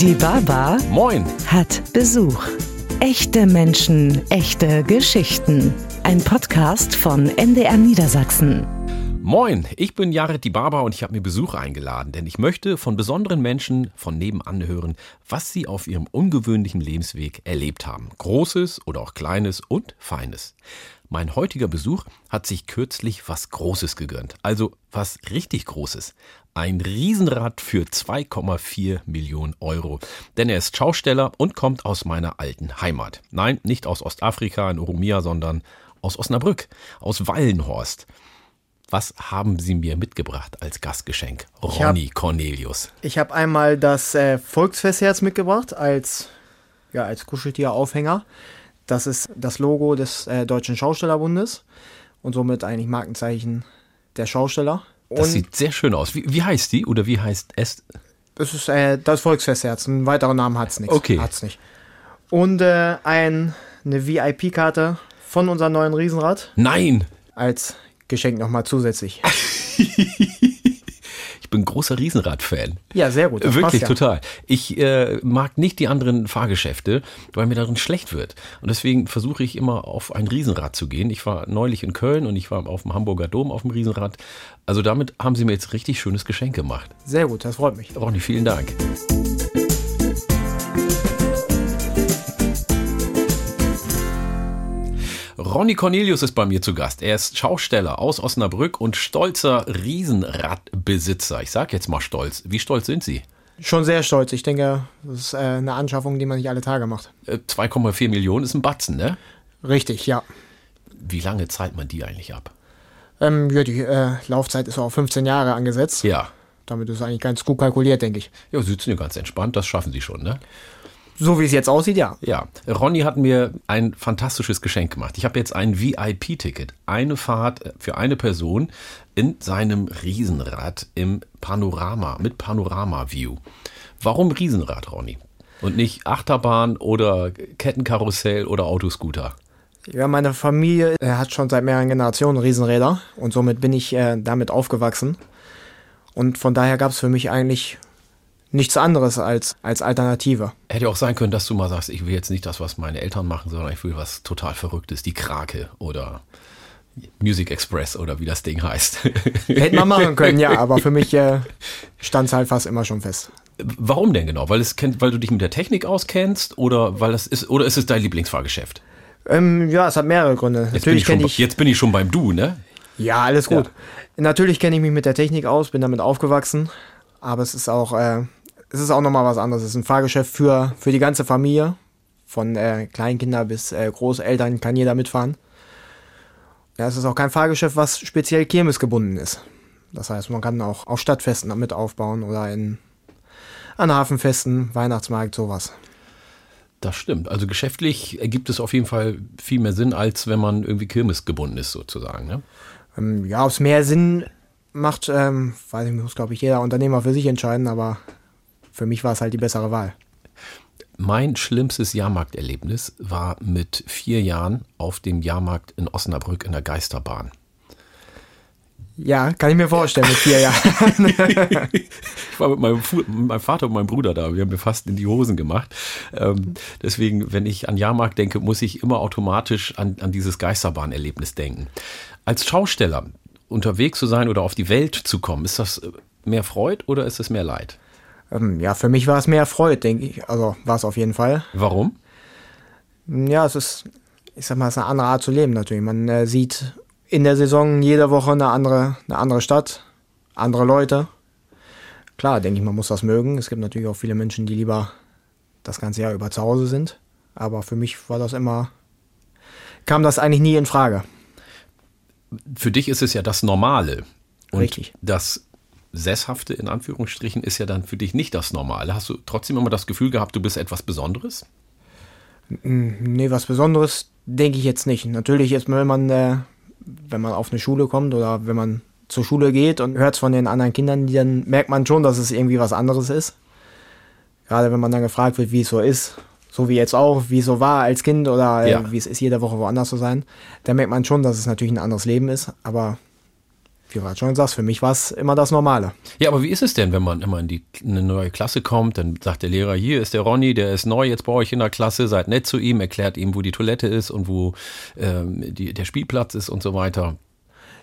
Die Baba Moin. hat Besuch. Echte Menschen, echte Geschichten. Ein Podcast von NDR Niedersachsen. Moin, ich bin Jared die Barber und ich habe mir Besuch eingeladen, denn ich möchte von besonderen Menschen von nebenan hören, was sie auf ihrem ungewöhnlichen Lebensweg erlebt haben. Großes oder auch Kleines und Feines. Mein heutiger Besuch hat sich kürzlich was Großes gegönnt. Also was richtig Großes. Ein Riesenrad für 2,4 Millionen Euro. Denn er ist Schausteller und kommt aus meiner alten Heimat. Nein, nicht aus Ostafrika in Oromia, sondern aus Osnabrück, aus Wallenhorst. Was haben Sie mir mitgebracht als Gastgeschenk? Ich hab- Ronny Cornelius. Ich habe einmal das äh, Volksfestherz mitgebracht als, ja, als Kuscheltier-Aufhänger. Das ist das Logo des äh, Deutschen Schaustellerbundes und somit eigentlich Markenzeichen der Schausteller. Das Und sieht sehr schön aus. Wie, wie heißt die oder wie heißt es? es ist äh, das Volksfestherz. Einen weiteren Namen hat es nicht. Okay. Hat's nicht. Und äh, ein, eine VIP-Karte von unserem neuen Riesenrad Nein! als Geschenk nochmal zusätzlich. Ich bin großer Riesenrad-Fan. Ja, sehr gut. Wirklich ja. total. Ich äh, mag nicht die anderen Fahrgeschäfte, weil mir darin schlecht wird. Und deswegen versuche ich immer auf ein Riesenrad zu gehen. Ich war neulich in Köln und ich war auf dem Hamburger Dom auf dem Riesenrad. Also damit haben sie mir jetzt richtig schönes Geschenk gemacht. Sehr gut, das freut mich. Ronny, vielen Dank. Ronny Cornelius ist bei mir zu Gast. Er ist Schausteller aus Osnabrück und stolzer Riesenradbesitzer. Ich sag jetzt mal stolz. Wie stolz sind Sie? Schon sehr stolz. Ich denke, das ist äh, eine Anschaffung, die man nicht alle Tage macht. Äh, 2,4 Millionen ist ein Batzen, ne? Richtig, ja. Wie lange zahlt man die eigentlich ab? Ähm, ja, die äh, Laufzeit ist auf 15 Jahre angesetzt. Ja. Damit ist eigentlich ganz gut kalkuliert, denke ich. Ja, Sie sitzen ja ganz entspannt, das schaffen Sie schon, ne? So wie es jetzt aussieht, ja. Ja, Ronny hat mir ein fantastisches Geschenk gemacht. Ich habe jetzt ein VIP-Ticket, eine Fahrt für eine Person in seinem Riesenrad im Panorama, mit Panorama-View. Warum Riesenrad, Ronny? Und nicht Achterbahn oder Kettenkarussell oder Autoscooter? Ja, meine Familie äh, hat schon seit mehreren Generationen Riesenräder und somit bin ich äh, damit aufgewachsen. Und von daher gab es für mich eigentlich nichts anderes als, als Alternative. Hätte auch sein können, dass du mal sagst, ich will jetzt nicht das, was meine Eltern machen, sondern ich will was total Verrücktes, die Krake oder Music Express oder wie das Ding heißt. Hätte man machen können, ja, aber für mich äh, stand es halt fast immer schon fest. Warum denn genau? Weil, es kennt, weil du dich mit der Technik auskennst oder weil das ist oder ist es dein Lieblingsfahrgeschäft? Ähm, ja, es hat mehrere Gründe. Jetzt bin, ich schon, kenne ich, jetzt bin ich schon beim Du, ne? Ja, alles gut. Natürlich kenne ich mich mit der Technik aus, bin damit aufgewachsen, aber es ist auch, äh, es ist auch nochmal was anderes. Es ist ein Fahrgeschäft für, für die ganze Familie. Von äh, Kleinkinder bis äh, Großeltern kann jeder mitfahren. Ja, es ist auch kein Fahrgeschäft, was speziell kirmesgebunden ist. Das heißt, man kann auch auf Stadtfesten damit aufbauen oder in, an Hafenfesten, Weihnachtsmarkt, sowas. Das stimmt. Also geschäftlich ergibt es auf jeden Fall viel mehr Sinn, als wenn man irgendwie kirmesgebunden ist, sozusagen. Ne? Ähm, ja, ob es mehr Sinn macht, ähm, weiß ich, muss glaube ich jeder Unternehmer für sich entscheiden, aber für mich war es halt die bessere Wahl. Mein schlimmstes Jahrmarkterlebnis war mit vier Jahren auf dem Jahrmarkt in Osnabrück in der Geisterbahn. Ja, kann ich mir vorstellen mit vier Jahren. Ich war mit meinem, mit meinem Vater und meinem Bruder da. Wir haben mir fast in die Hosen gemacht. Ähm, deswegen, wenn ich an Jahrmarkt denke, muss ich immer automatisch an, an dieses Geisterbahnerlebnis denken. Als Schausteller unterwegs zu sein oder auf die Welt zu kommen, ist das mehr Freude oder ist es mehr Leid? Ähm, ja, für mich war es mehr Freude, denke ich. Also war es auf jeden Fall. Warum? Ja, es ist, ich sag mal, es ist eine andere Art zu leben natürlich. Man äh, sieht in der Saison jede Woche eine andere, eine andere Stadt, andere Leute. Klar, denke ich, man muss das mögen. Es gibt natürlich auch viele Menschen, die lieber das ganze Jahr über zu Hause sind. Aber für mich war das immer, kam das eigentlich nie in Frage. Für dich ist es ja das Normale. Und Richtig. das Sesshafte in Anführungsstrichen ist ja dann für dich nicht das Normale. Hast du trotzdem immer das Gefühl gehabt, du bist etwas Besonderes? Nee, was Besonderes denke ich jetzt nicht. Natürlich ist man, wenn man, äh, wenn man auf eine Schule kommt oder wenn man zur Schule geht und hört es von den anderen Kindern, dann merkt man schon, dass es irgendwie was anderes ist. Gerade wenn man dann gefragt wird, wie es so ist, so wie jetzt auch, wie es so war als Kind oder äh, Ja. wie es ist, jede Woche woanders zu sein, dann merkt man schon, dass es natürlich ein anderes Leben ist. Aber wie du gerade schon sagst, für mich war es immer das Normale. Ja, aber wie ist es denn, wenn man immer in die in eine neue Klasse kommt, dann sagt der Lehrer, hier ist der Ronny, der ist neu jetzt bei euch in der Klasse, seid nett zu ihm, erklärt ihm, wo die Toilette ist und wo ähm, die, der Spielplatz ist und so weiter.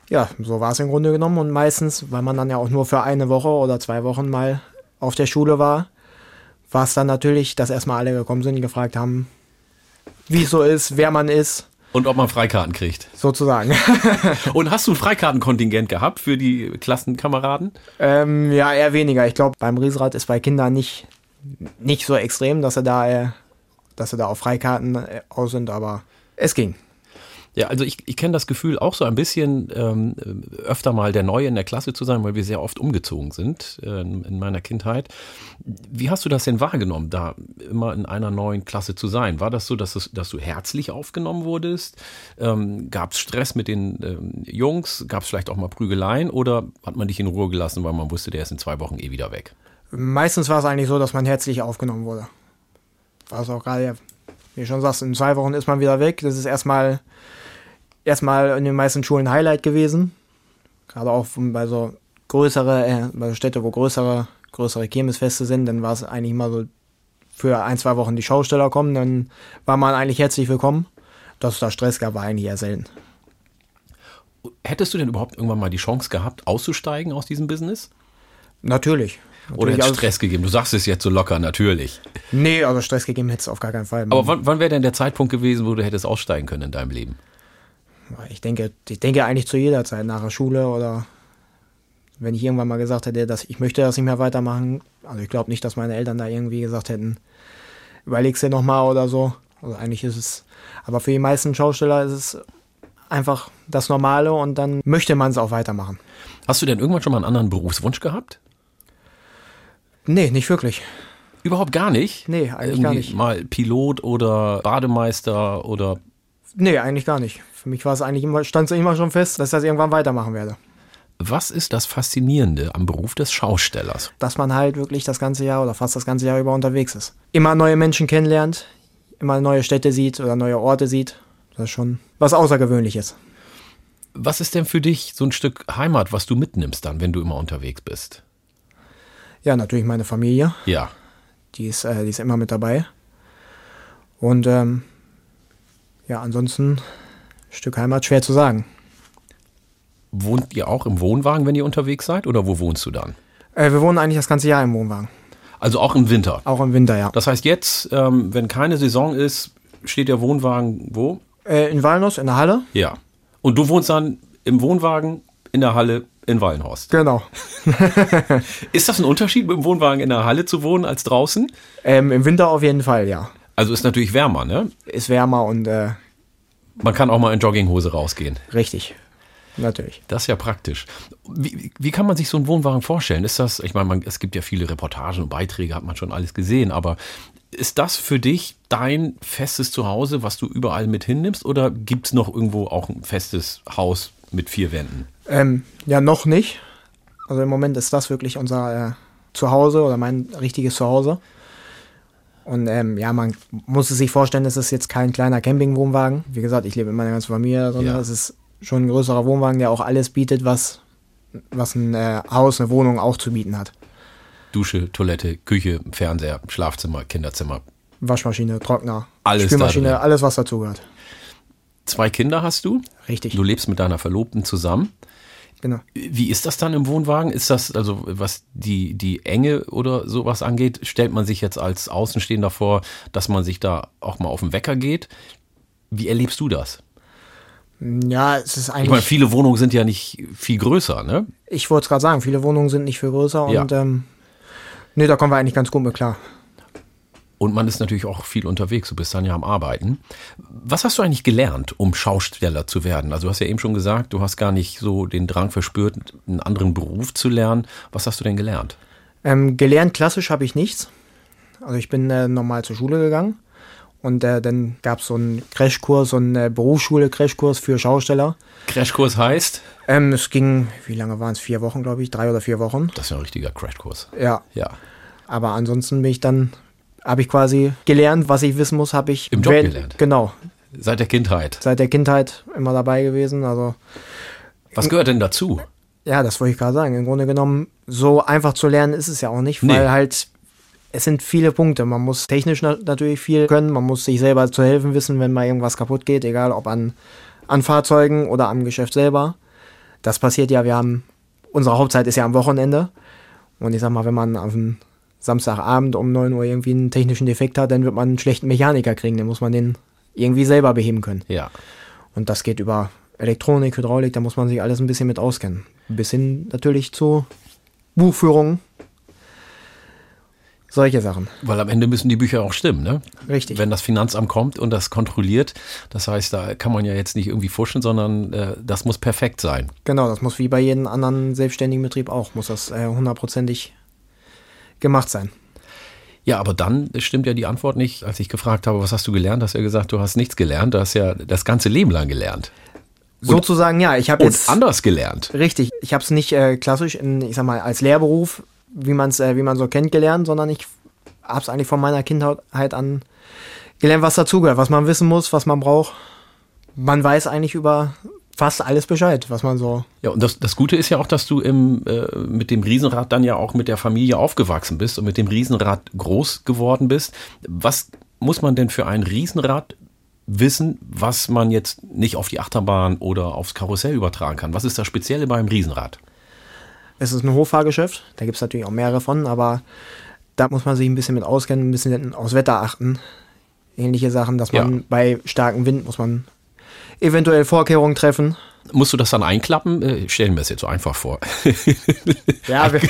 Ja, so war es im Grunde genommen. Und meistens, weil man dann ja auch nur für eine Woche oder zwei Wochen mal auf der Schule war, war es dann natürlich, dass erstmal alle gekommen sind und gefragt haben, wie es so ist, wer man ist. Und ob man Freikarten kriegt. Sozusagen. und hast du ein Freikartenkontingent gehabt für die Klassenkameraden? Ähm, ja, eher weniger. Ich glaube, beim Riesrad ist bei Kindern nicht, nicht so extrem, dass sie da, äh, dass sie da auf Freikarten äh, aus sind, aber es ging. Ja, also ich, ich kenne das Gefühl auch so ein bisschen ähm, öfter mal der Neue in der Klasse zu sein, weil wir sehr oft umgezogen sind äh, in meiner Kindheit. Wie hast du das denn wahrgenommen, da immer in einer neuen Klasse zu sein? War das so, dass, es, dass du herzlich aufgenommen wurdest? Ähm, Gab es Stress mit den ähm, Jungs? Gab es vielleicht auch mal Prügeleien? Oder hat man dich in Ruhe gelassen, weil man wusste, der ist in zwei Wochen eh wieder weg? Meistens war es eigentlich so, dass man herzlich aufgenommen wurde. War es auch gerade, wie du schon sagst, in zwei Wochen ist man wieder weg. Das ist erstmal erstmal in den meisten Schulen Highlight gewesen. Gerade auch bei so größere, äh, bei Städte, wo größere, größere Kirmesfeste sind, dann war es eigentlich immer so für ein, zwei Wochen die Schausteller kommen, dann war man eigentlich herzlich willkommen. Dass es da Stress gab, war eigentlich eher selten. Hättest du denn überhaupt irgendwann mal die Chance gehabt, auszusteigen aus diesem Business? Natürlich. Oder hätte es Stress gegeben? Du sagst es jetzt so locker, natürlich. Nee, also Stress gegeben hätte es auf gar keinen Fall. Aber wann, wann wäre denn der Zeitpunkt gewesen, wo du hättest aussteigen können in deinem Leben? Ich denke, ich denke eigentlich zu jeder Zeit, nach der Schule oder wenn ich irgendwann mal gesagt hätte, dass ich möchte das nicht mehr weitermachen. Also ich glaube nicht, dass meine Eltern da irgendwie gesagt hätten, überleg's dir nochmal oder so. Also eigentlich ist es, aber für die meisten Schausteller ist es einfach das Normale und dann möchte man es auch weitermachen. Hast du denn irgendwann schon mal einen anderen Berufswunsch gehabt? Nee, nicht wirklich. Überhaupt gar nicht? Nee, eigentlich Irgendwie gar nicht. Mal Pilot oder Bademeister oder. Nee, eigentlich gar nicht. Für mich war es eigentlich immer, stand es immer schon fest, dass ich das irgendwann weitermachen werde. Was ist das Faszinierende am Beruf des Schaustellers? Dass man halt wirklich das ganze Jahr oder fast das ganze Jahr über unterwegs ist. Immer neue Menschen kennenlernt, immer neue Städte sieht oder neue Orte sieht. Das ist schon was Außergewöhnliches. Was ist denn für dich so ein Stück Heimat, was du mitnimmst dann, wenn du immer unterwegs bist? Ja, natürlich meine Familie. Ja. Die ist, äh, die ist immer mit dabei. Und ähm, ja, ansonsten Stück Heimat schwer zu sagen. Wohnt ihr auch im Wohnwagen, wenn ihr unterwegs seid? Oder wo wohnst du dann? Äh, wir wohnen eigentlich das ganze Jahr im Wohnwagen. Also auch im Winter? Auch im Winter, ja. Das heißt, jetzt, ähm, wenn keine Saison ist, steht der Wohnwagen wo? Äh, in Walnuss, in der Halle. Ja. Und du wohnst dann im Wohnwagen in der Halle in Wallenhorst. Genau. ist das ein Unterschied, mit dem Wohnwagen in der Halle zu wohnen als draußen? Ähm, Im Winter auf jeden Fall, ja. Also ist natürlich wärmer, ne? Ist wärmer und äh, man kann auch mal in Jogginghose rausgehen. Richtig. Natürlich. Das ist ja praktisch. Wie, wie kann man sich so einen Wohnwagen vorstellen? Ist das, ich meine, man, es gibt ja viele Reportagen und Beiträge, hat man schon alles gesehen, aber ist das für dich dein festes Zuhause, was du überall mit hinnimmst, oder gibt es noch irgendwo auch ein festes Haus mit vier Wänden? Ähm, ja, noch nicht. Also im Moment ist das wirklich unser äh, Zuhause oder mein richtiges Zuhause. Und ähm, ja, man muss es sich vorstellen, es ist jetzt kein kleiner Campingwohnwagen. Wie gesagt, ich lebe mit meiner ganzen Familie, sondern ja. es ist schon ein größerer Wohnwagen, der auch alles bietet, was, was ein äh, Haus, eine Wohnung auch zu bieten hat. Dusche, Toilette, Küche, Fernseher, Schlafzimmer, Kinderzimmer. Waschmaschine, Trockner, alles Spülmaschine, alles, was dazugehört. Zwei Kinder hast du? Richtig. Du lebst mit deiner Verlobten zusammen. Genau. Wie ist das dann im Wohnwagen? Ist das, also was die, die Enge oder sowas angeht, stellt man sich jetzt als Außenstehender vor, dass man sich da auch mal auf den Wecker geht? Wie erlebst du das? Ja, es ist eigentlich. Ich meine, viele Wohnungen sind ja nicht viel größer, ne? Ich wollte es gerade sagen, viele Wohnungen sind nicht viel größer ja. und ähm, nee, da kommen wir eigentlich ganz gut mit klar. Und man ist natürlich auch viel unterwegs, du bist dann ja am Arbeiten. Was hast du eigentlich gelernt, um Schausteller zu werden? Also du hast ja eben schon gesagt, du hast gar nicht so den Drang verspürt, einen anderen Beruf zu lernen. Was hast du denn gelernt? Ähm, gelernt klassisch habe ich nichts. Also ich bin äh, normal zur Schule gegangen und äh, dann gab es so einen Crashkurs, so einen äh, Berufsschule-Crashkurs für Schausteller. Crashkurs heißt? Ähm, es ging, wie lange waren es? Vier Wochen, glaube ich, drei oder vier Wochen. Das ist ja ein richtiger Crashkurs. Ja. Ja. Aber ansonsten bin ich dann habe ich quasi gelernt, was ich wissen muss, habe ich im Job gelernt. Genau. Seit der Kindheit. Seit der Kindheit immer dabei gewesen. Also was gehört denn dazu? Ja, das wollte ich gerade sagen. Im Grunde genommen, so einfach zu lernen ist es ja auch nicht, Nee. weil halt es sind viele Punkte. Man muss technisch na natürlich viel können, man muss sich selber zu helfen wissen, wenn mal irgendwas kaputt geht, egal ob an, an Fahrzeugen oder am Geschäft selber. Das passiert ja, wir haben, unsere Hauptzeit ist ja am Wochenende. Und ich sag mal, wenn man auf einen Samstagabend um 9 Uhr irgendwie einen technischen Defekt hat, dann wird man einen schlechten Mechaniker kriegen. Dann muss man den irgendwie selber beheben können. Ja. Und das geht über Elektronik, Hydraulik, da muss man sich alles ein bisschen mit auskennen. Bis hin natürlich zu Buchführung. Solche Sachen. Weil am Ende müssen die Bücher auch stimmen, ne? Richtig. Wenn das Finanzamt kommt und das kontrolliert, das heißt, da kann man ja jetzt nicht irgendwie fuschen, sondern äh, das muss perfekt sein. Genau, das muss wie bei jedem anderen selbstständigen Betrieb auch, muss das äh, hundertprozentig gemacht sein. Ja, aber dann stimmt ja die Antwort nicht. Als ich gefragt habe, was hast du gelernt, hast du ja gesagt, du hast nichts gelernt. Du hast ja das ganze Leben lang gelernt. Sozusagen, ja, ich habe jetzt anders gelernt. richtig, ich habe es nicht äh, klassisch in, ich sag mal, als Lehrberuf, wie man es, äh, wie man so kennt, gelernt, sondern ich habe es eigentlich von meiner Kindheit an gelernt, was dazugehört, was man wissen muss, was man braucht. Man weiß eigentlich über fast alles Bescheid, was man so Ja, und das, das Gute ist ja auch, dass du im, äh, mit dem Riesenrad dann ja auch mit der Familie aufgewachsen bist und mit dem Riesenrad groß geworden bist. Was muss man denn für ein Riesenrad wissen, was man jetzt nicht auf die Achterbahn oder aufs Karussell übertragen kann? Was ist das Spezielle beim Riesenrad? Es ist ein Hochfahrgeschäft, da gibt es natürlich auch mehrere von, aber da muss man sich ein bisschen mit auskennen, ein bisschen aufs Wetter achten. Ähnliche Sachen, dass man Ja. bei starkem Wind muss man eventuell Vorkehrungen treffen. Musst du das dann einklappen? Äh, Ich stelle mir das jetzt so einfach vor. Ja, wir,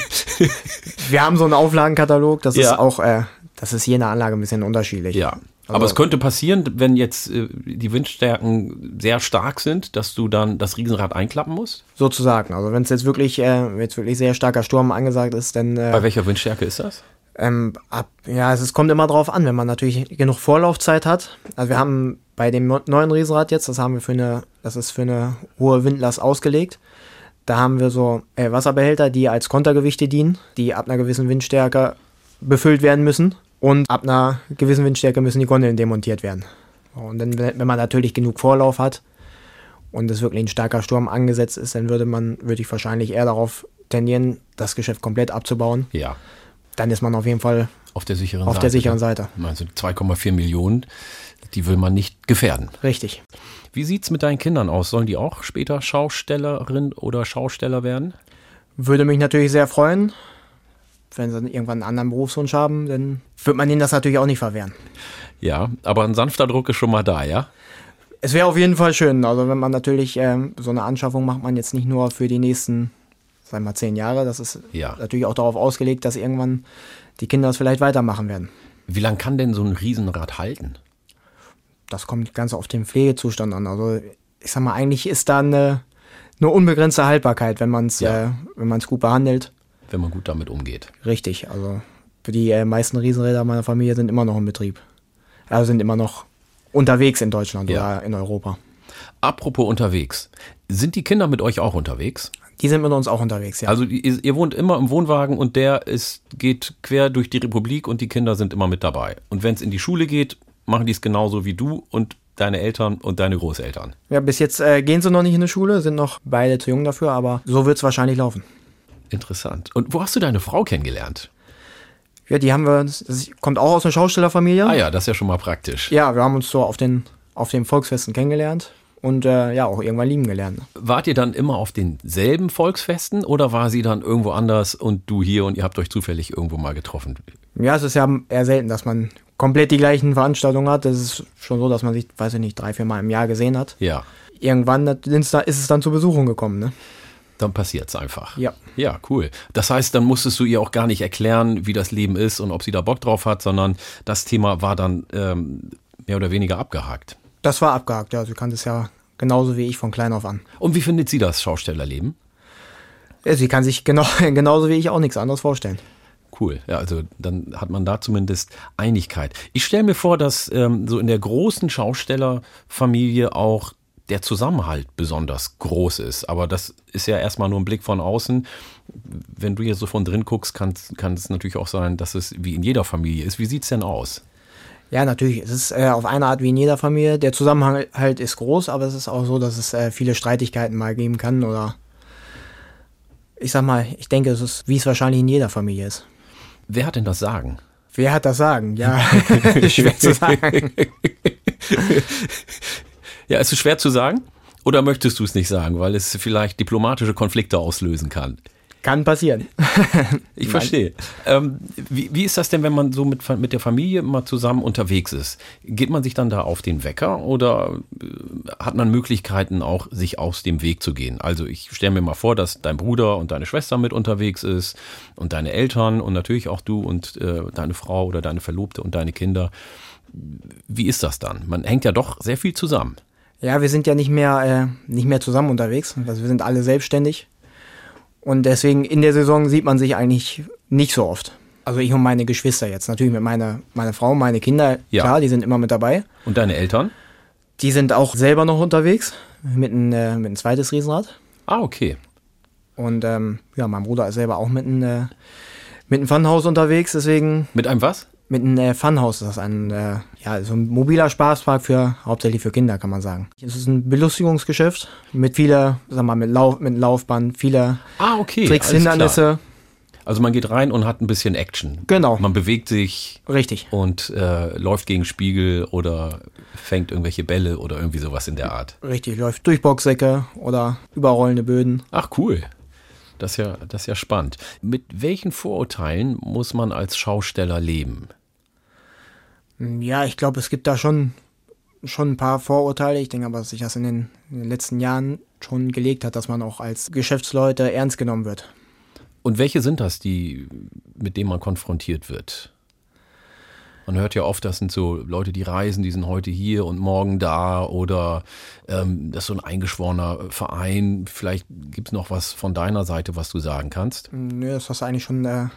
wir haben so einen Auflagenkatalog, das Ja. ist auch, äh, das ist je nach Anlage ein bisschen unterschiedlich. Ja. Also- Aber es könnte passieren, wenn jetzt äh, die Windstärken sehr stark sind, dass du dann das Riesenrad einklappen musst? Sozusagen. Also wenn es jetzt wirklich, äh, jetzt wirklich sehr starker Sturm angesagt ist, dann äh, Bei welcher Windstärke ist das? Ähm, ab, ja, es, kommt immer drauf an, wenn man natürlich genug Vorlaufzeit hat. Also wir haben bei dem neuen Riesenrad jetzt, das haben wir für eine, das ist für eine hohe Windlast ausgelegt. Da haben wir so äh, Wasserbehälter, die als Kontergewichte dienen, die ab einer gewissen Windstärke befüllt werden müssen. Und ab einer gewissen Windstärke müssen die Gondeln demontiert werden. Und dann, wenn wenn man natürlich genug Vorlauf hat und es wirklich ein starker Sturm angesetzt ist, dann würde man, würde ich wahrscheinlich eher darauf tendieren, das Geschäft komplett abzubauen. Ja. Dann ist man auf jeden Fall Auf der sicheren auf Seite. der sicheren? Seite. Also 2,4 Millionen, die will man nicht gefährden. Richtig. Wie sieht's mit deinen Kindern aus? Sollen die auch später Schaustellerin oder Schausteller werden? Würde mich natürlich sehr freuen, wenn sie irgendwann einen anderen Berufswunsch haben, dann wird man ihnen das natürlich auch nicht verwehren. Ja, aber ein sanfter Druck ist schon mal da, ja? Es wäre auf jeden Fall schön, also wenn man natürlich ähm, so eine Anschaffung macht man jetzt nicht nur für die nächsten, sagen wir mal, zehn Jahre, das ist Ja. natürlich auch darauf ausgelegt, dass irgendwann die Kinder das vielleicht weitermachen werden. Wie lang kann denn so ein Riesenrad halten? Das kommt ganz auf den Pflegezustand an. Also ich sag mal, eigentlich ist da eine, eine unbegrenzte Haltbarkeit, wenn man es Ja. äh, wenn man es gut behandelt. wenn man gut damit umgeht. Richtig, also für die äh, meisten Riesenräder meiner Familie sind immer noch in Betrieb. Also sind immer noch unterwegs in Deutschland Ja. oder in Europa. Apropos unterwegs. Sind die Kinder mit euch auch unterwegs? Die sind mit uns auch unterwegs, ja. Also ihr, ihr wohnt immer im Wohnwagen und der ist, geht quer durch die Republik und die Kinder sind immer mit dabei. Und wenn es in die Schule geht, machen die es genauso wie du und deine Eltern und deine Großeltern. ja bis jetzt äh, gehen sie noch nicht in die Schule, sind noch beide zu jung dafür, aber so wird es wahrscheinlich laufen. Interessant. Und wo hast du deine Frau kennengelernt? Ja, die haben wir, das kommt auch aus einer Schaustellerfamilie. Ah ja, das ist ja schon mal praktisch. Ja, wir haben uns so auf den, auf den Volksfesten kennengelernt und äh, ja, auch irgendwann lieben gelernt. Wart ihr dann immer auf denselben Volksfesten oder war sie dann irgendwo anders und du hier und ihr habt euch zufällig irgendwo mal getroffen? Ja, es ist ja eher selten, dass man komplett die gleichen Veranstaltungen hat. Das ist schon so, dass man sich, weiß ich nicht, drei, vier Mal im Jahr gesehen hat. Ja, Irgendwann ist es dann zur Besuchung gekommen, ne? dann passiert's einfach. Ja. Ja, cool. Das heißt, dann musstest du ihr auch gar nicht erklären, wie das Leben ist und ob sie da Bock drauf hat, sondern das Thema war dann ähm, mehr oder weniger abgehakt. Das war abgehakt, ja. Sie kannte es ja genauso wie ich von klein auf an. Und wie findet sie das Schaustellerleben? Ja, sie kann sich genau, genauso wie ich auch nichts anderes vorstellen. Cool. Ja, also dann hat man da zumindest Einigkeit. Ich stelle mir vor, dass ähm, so in der großen Schaustellerfamilie auch der Zusammenhalt besonders groß ist. Aber das ist ja erstmal nur ein Blick von außen. Wenn du hier so von drin guckst, kann, kann es natürlich auch sein, dass es wie in jeder Familie ist. Wie sieht's denn aus? Ja, natürlich. Es ist äh, auf eine Art wie in jeder Familie. Der Zusammenhalt ist groß, aber es ist auch so, dass es äh, viele Streitigkeiten mal geben kann oder Ich sag mal, ich denke, es ist, wie es wahrscheinlich in jeder Familie ist. Wer hat denn das Sagen? Wer hat das Sagen? Ja, schwer zu sagen. ja, ist es schwer zu sagen? Oder möchtest du es nicht sagen, weil es vielleicht diplomatische Konflikte auslösen kann? Kann passieren. ich verstehe. Ähm, wie, wie, ist das denn, wenn man so mit, mit der Familie mal zusammen unterwegs ist? Geht man sich dann da auf den Wecker oder äh, hat man Möglichkeiten auch, sich aus dem Weg zu gehen? Also ich stelle mir mal vor, dass dein Bruder und deine Schwester mit unterwegs ist und deine Eltern und natürlich auch du und äh, deine Frau oder deine Verlobte und deine Kinder. Wie ist das dann? Man hängt ja doch sehr viel zusammen. Ja, wir sind ja nicht mehr, äh, nicht mehr zusammen unterwegs. Also wir sind alle selbstständig. Und deswegen in der Saison sieht man sich eigentlich nicht so oft. Also ich und meine Geschwister jetzt. Natürlich mit meiner meine Frau, meine Kinder, ja. klar, die sind immer mit dabei. Und deine Eltern? Die sind auch selber noch unterwegs mit ein, äh, mit ein zweites Riesenrad. Ah, okay. Und ähm, ja, mein Bruder ist selber auch mit einem äh, mit einem Funhaus unterwegs, deswegen. Mit einem was? Mit einem äh, Funhouse. Das ist ein, äh, ja, so ein mobiler Spaßpark für, hauptsächlich für Kinder, kann man sagen. Es ist ein Belustigungsgeschäft mit vieler, sag mal, mit, Lauf, mit Laufbahn, viele ah, okay, Tricks, Hindernisse. Klar. Also man geht rein und hat ein bisschen Action. Genau. Man bewegt sich. Richtig. Und äh, läuft gegen Spiegel oder fängt irgendwelche Bälle oder irgendwie sowas in der Art. Richtig, läuft durch Boxsäcke oder überrollende Böden. Ach cool. Das ist ja, das ist ja spannend. Mit welchen Vorurteilen muss man als Schausteller leben? Ja, ich glaube, es gibt da schon, schon ein paar Vorurteile. Ich denke aber, dass sich das in den, in den letzten Jahren schon gelegt hat, dass man auch als Geschäftsleute ernst genommen wird. Und welche sind das, die, mit denen man konfrontiert wird? Man hört ja oft, das sind so Leute, die reisen, die sind heute hier und morgen da oder ähm, das ist so ein eingeschworener Verein. Vielleicht gibt es noch was von deiner Seite, was du sagen kannst. Nö, das hast du eigentlich schon äh,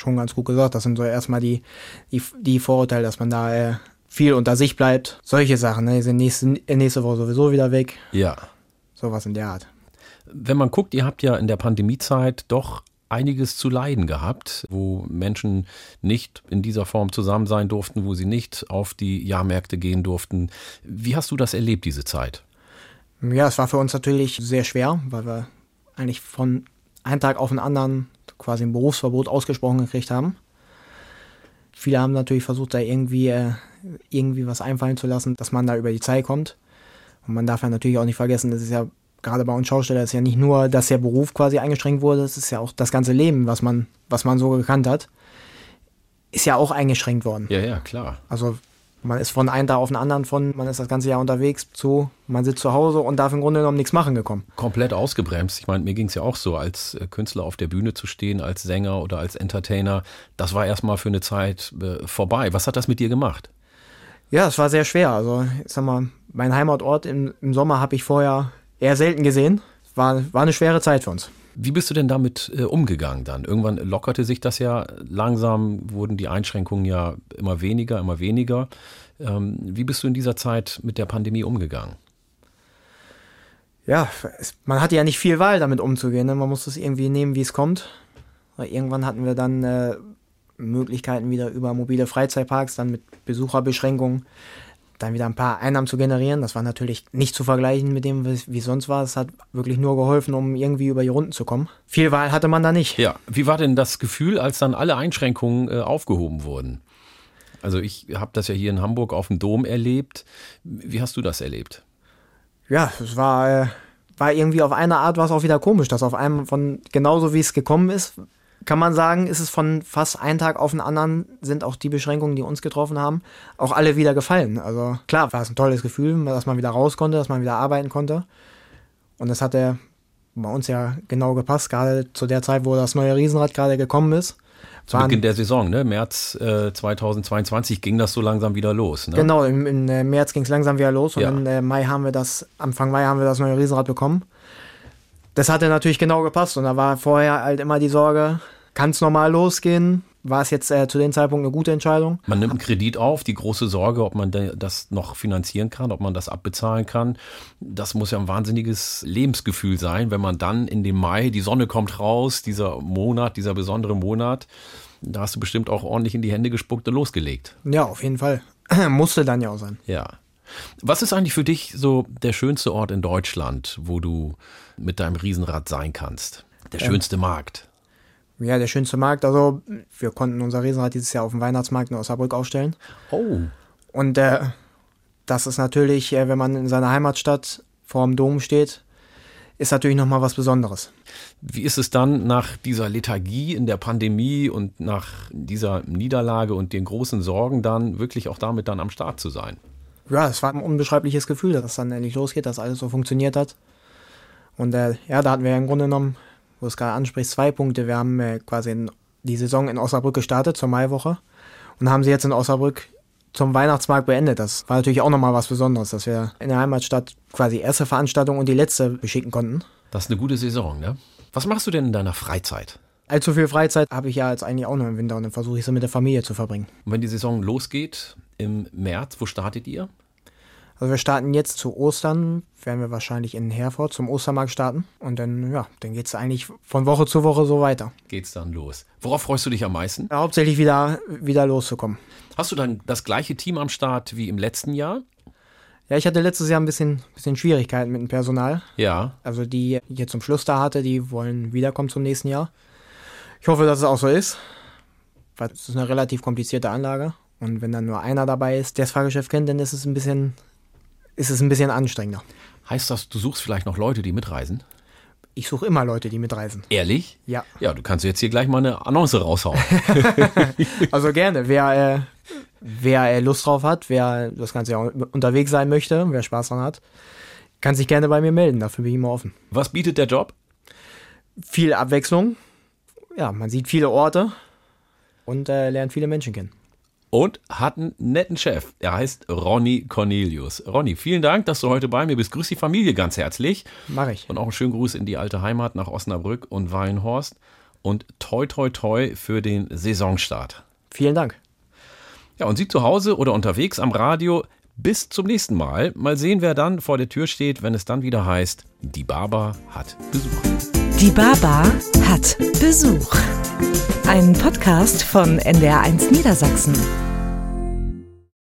schon ganz gut gesagt. Das sind so erstmal die, die, die Vorurteile, dass man da äh, viel unter sich bleibt. Solche Sachen, ne? Die sind nächste, äh, nächste Woche sowieso wieder weg. Ja. Sowas in der Art. Wenn man guckt, ihr habt ja in der Pandemiezeit doch einiges zu leiden gehabt, wo Menschen nicht in dieser Form zusammen sein durften, wo sie nicht auf die Jahrmärkte gehen durften. Wie hast du das erlebt, diese Zeit? Ja, es war für uns natürlich sehr schwer, weil wir eigentlich von einem Tag auf den anderen quasi ein Berufsverbot ausgesprochen gekriegt haben. Viele haben natürlich versucht, da irgendwie, äh, irgendwie was einfallen zu lassen, dass man da über die Zeit kommt. Und man darf ja natürlich auch nicht vergessen, das ist ja gerade bei uns Schausteller ist ja nicht nur, dass der Beruf quasi eingeschränkt wurde, es ist ja auch das ganze Leben, was man, was man so gekannt hat, ist ja auch eingeschränkt worden. Ja, ja, klar. Also man ist von einem Tag auf den anderen von, man ist das ganze Jahr unterwegs zu, man sitzt zu Hause und darf im Grunde genommen nichts machen gekommen. Komplett ausgebremst. Ich meine, mir ging es ja auch so, als äh, Künstler auf der Bühne zu stehen, als Sänger oder als Entertainer. Das war erstmal für eine Zeit äh, vorbei. Was hat das mit dir gemacht? Ja, es war sehr schwer. Also, ich sag mal, mein Heimatort im, im Sommer habe ich vorher eher selten gesehen. War, war eine schwere Zeit für uns. Wie bist du denn damit äh, umgegangen dann? Irgendwann lockerte sich das ja langsam, wurden die Einschränkungen ja immer weniger, immer weniger. Ähm, wie bist du in dieser Zeit mit der Pandemie umgegangen? Ja, es, man hatte ja nicht viel Wahl, damit umzugehen. Ne? Man musste es irgendwie nehmen, wie es kommt. Irgendwann hatten wir dann äh, Möglichkeiten wieder über mobile Freizeitparks, dann mit Besucherbeschränkungen dann wieder ein paar Einnahmen zu generieren. Das war natürlich nicht zu vergleichen mit dem, wie sonst war. Es hat wirklich nur geholfen, um irgendwie über die Runden zu kommen. Viel Wahl hatte man da nicht. Ja, wie war denn das Gefühl, als dann alle Einschränkungen äh, aufgehoben wurden? Also ich habe das ja hier in Hamburg auf dem Dom erlebt. Wie hast du das erlebt? Ja, es war, äh, war irgendwie auf eine Art was auch wieder komisch, dass auf einem von genauso wie es gekommen ist, kann man sagen, ist es von fast einem Tag auf den anderen, sind auch die Beschränkungen, die uns getroffen haben, auch alle wieder gefallen. Also klar, war es ein tolles Gefühl, dass man wieder raus konnte, dass man wieder arbeiten konnte. Und das hat ja bei uns ja genau gepasst, gerade zu der Zeit, wo das neue Riesenrad gerade gekommen ist. Zu Beginn der Saison, ne? März äh, 2022 ging das so langsam wieder los. Ne? Genau, im, im äh, März ging es langsam wieder los und ja. im äh, Mai haben wir das, Anfang Mai haben wir das neue Riesenrad bekommen das hatte natürlich genau gepasst und da war vorher halt immer die Sorge, kann es normal losgehen? War es jetzt äh, zu dem Zeitpunkt eine gute Entscheidung? Man nimmt einen Kredit auf, die große Sorge, ob man das noch finanzieren kann, ob man das abbezahlen kann. Das muss ja ein wahnsinniges Lebensgefühl sein, wenn man dann in dem Mai, die Sonne kommt raus, dieser Monat, dieser besondere Monat, da hast du bestimmt auch ordentlich in die Hände gespuckt und losgelegt. Ja, auf jeden Fall. Musste dann ja auch sein. Ja. Was ist eigentlich für dich so der schönste Ort in Deutschland, wo du mit deinem Riesenrad sein kannst? Der schönste Markt. Ja, der schönste Markt. Also, wir konnten unser Riesenrad dieses Jahr auf dem Weihnachtsmarkt in Osnabrück aufstellen. Oh. Und äh, das ist natürlich, äh, wenn man in seiner Heimatstadt vor dem Dom steht, ist natürlich nochmal was Besonderes. Wie ist es dann nach dieser Lethargie in der Pandemie und nach dieser Niederlage und den großen Sorgen dann wirklich auch damit dann am Start zu sein? Ja, es war ein unbeschreibliches Gefühl, dass es dann endlich losgeht, dass alles so funktioniert hat. Und äh, ja, da hatten wir ja im Grunde genommen, wo es gerade anspricht, zwei Punkte. Wir haben äh, quasi in, die Saison in Osnabrück gestartet zur Maiwoche und haben sie jetzt in Osnabrück zum Weihnachtsmarkt beendet. Das war natürlich auch nochmal was Besonderes, dass wir in der Heimatstadt quasi erste Veranstaltung und die letzte beschicken konnten. Das ist eine gute Saison, ne? Was machst du denn in deiner Freizeit? Allzu viel Freizeit habe ich ja jetzt eigentlich auch noch im Winter und dann versuche ich sie mit der Familie zu verbringen. Und wenn die Saison losgeht im März, wo startet ihr? Also wir starten jetzt zu Ostern, werden wir wahrscheinlich in Herford zum Ostermarkt starten und dann, ja, dann geht es eigentlich von Woche zu Woche so weiter. Geht's dann los. Worauf freust du dich am meisten? Ja, hauptsächlich wieder, wieder loszukommen. Hast du dann das gleiche Team am Start wie im letzten Jahr? Ja, ich hatte letztes Jahr ein bisschen, bisschen Schwierigkeiten mit dem Personal. Ja. Also die ich jetzt zum Schluss da hatte, die wollen wiederkommen zum nächsten Jahr. Ich hoffe, dass es auch so ist, weil es ist eine relativ komplizierte Anlage. Und wenn dann nur einer dabei ist, der das Fahrgeschäft kennt, dann ist es ein bisschen, ist es ein bisschen anstrengender. Heißt das, du suchst vielleicht noch Leute, die mitreisen? Ich suche immer Leute, die mitreisen. Ehrlich? Ja. Ja, du kannst jetzt hier gleich mal eine Annonce raushauen. Also gerne. Wer, äh, wer äh, Lust drauf hat, wer das Ganze ja unterwegs sein möchte, wer Spaß dran hat, kann sich gerne bei mir melden. Dafür bin ich immer offen. Was bietet der Job? Viel Abwechslung. Ja, man sieht viele Orte und äh, lernt viele Menschen kennen. Und hat einen netten Chef. Er heißt Ronny Cornelius. Ronny, vielen Dank, dass du heute bei mir bist. Grüß die Familie ganz herzlich. Mache ich. Und auch einen schönen Gruß in die alte Heimat nach Osnabrück und Weinhorst. Und toi, toi, toi für den Saisonstart. Vielen Dank. Ja, und Sie zu Hause oder unterwegs am Radio. Bis zum nächsten Mal. Mal sehen, wer dann vor der Tür steht, wenn es dann wieder heißt, die Baba hat Besuch. Die Baba hat Besuch. Ein Podcast von NDR1 Niedersachsen.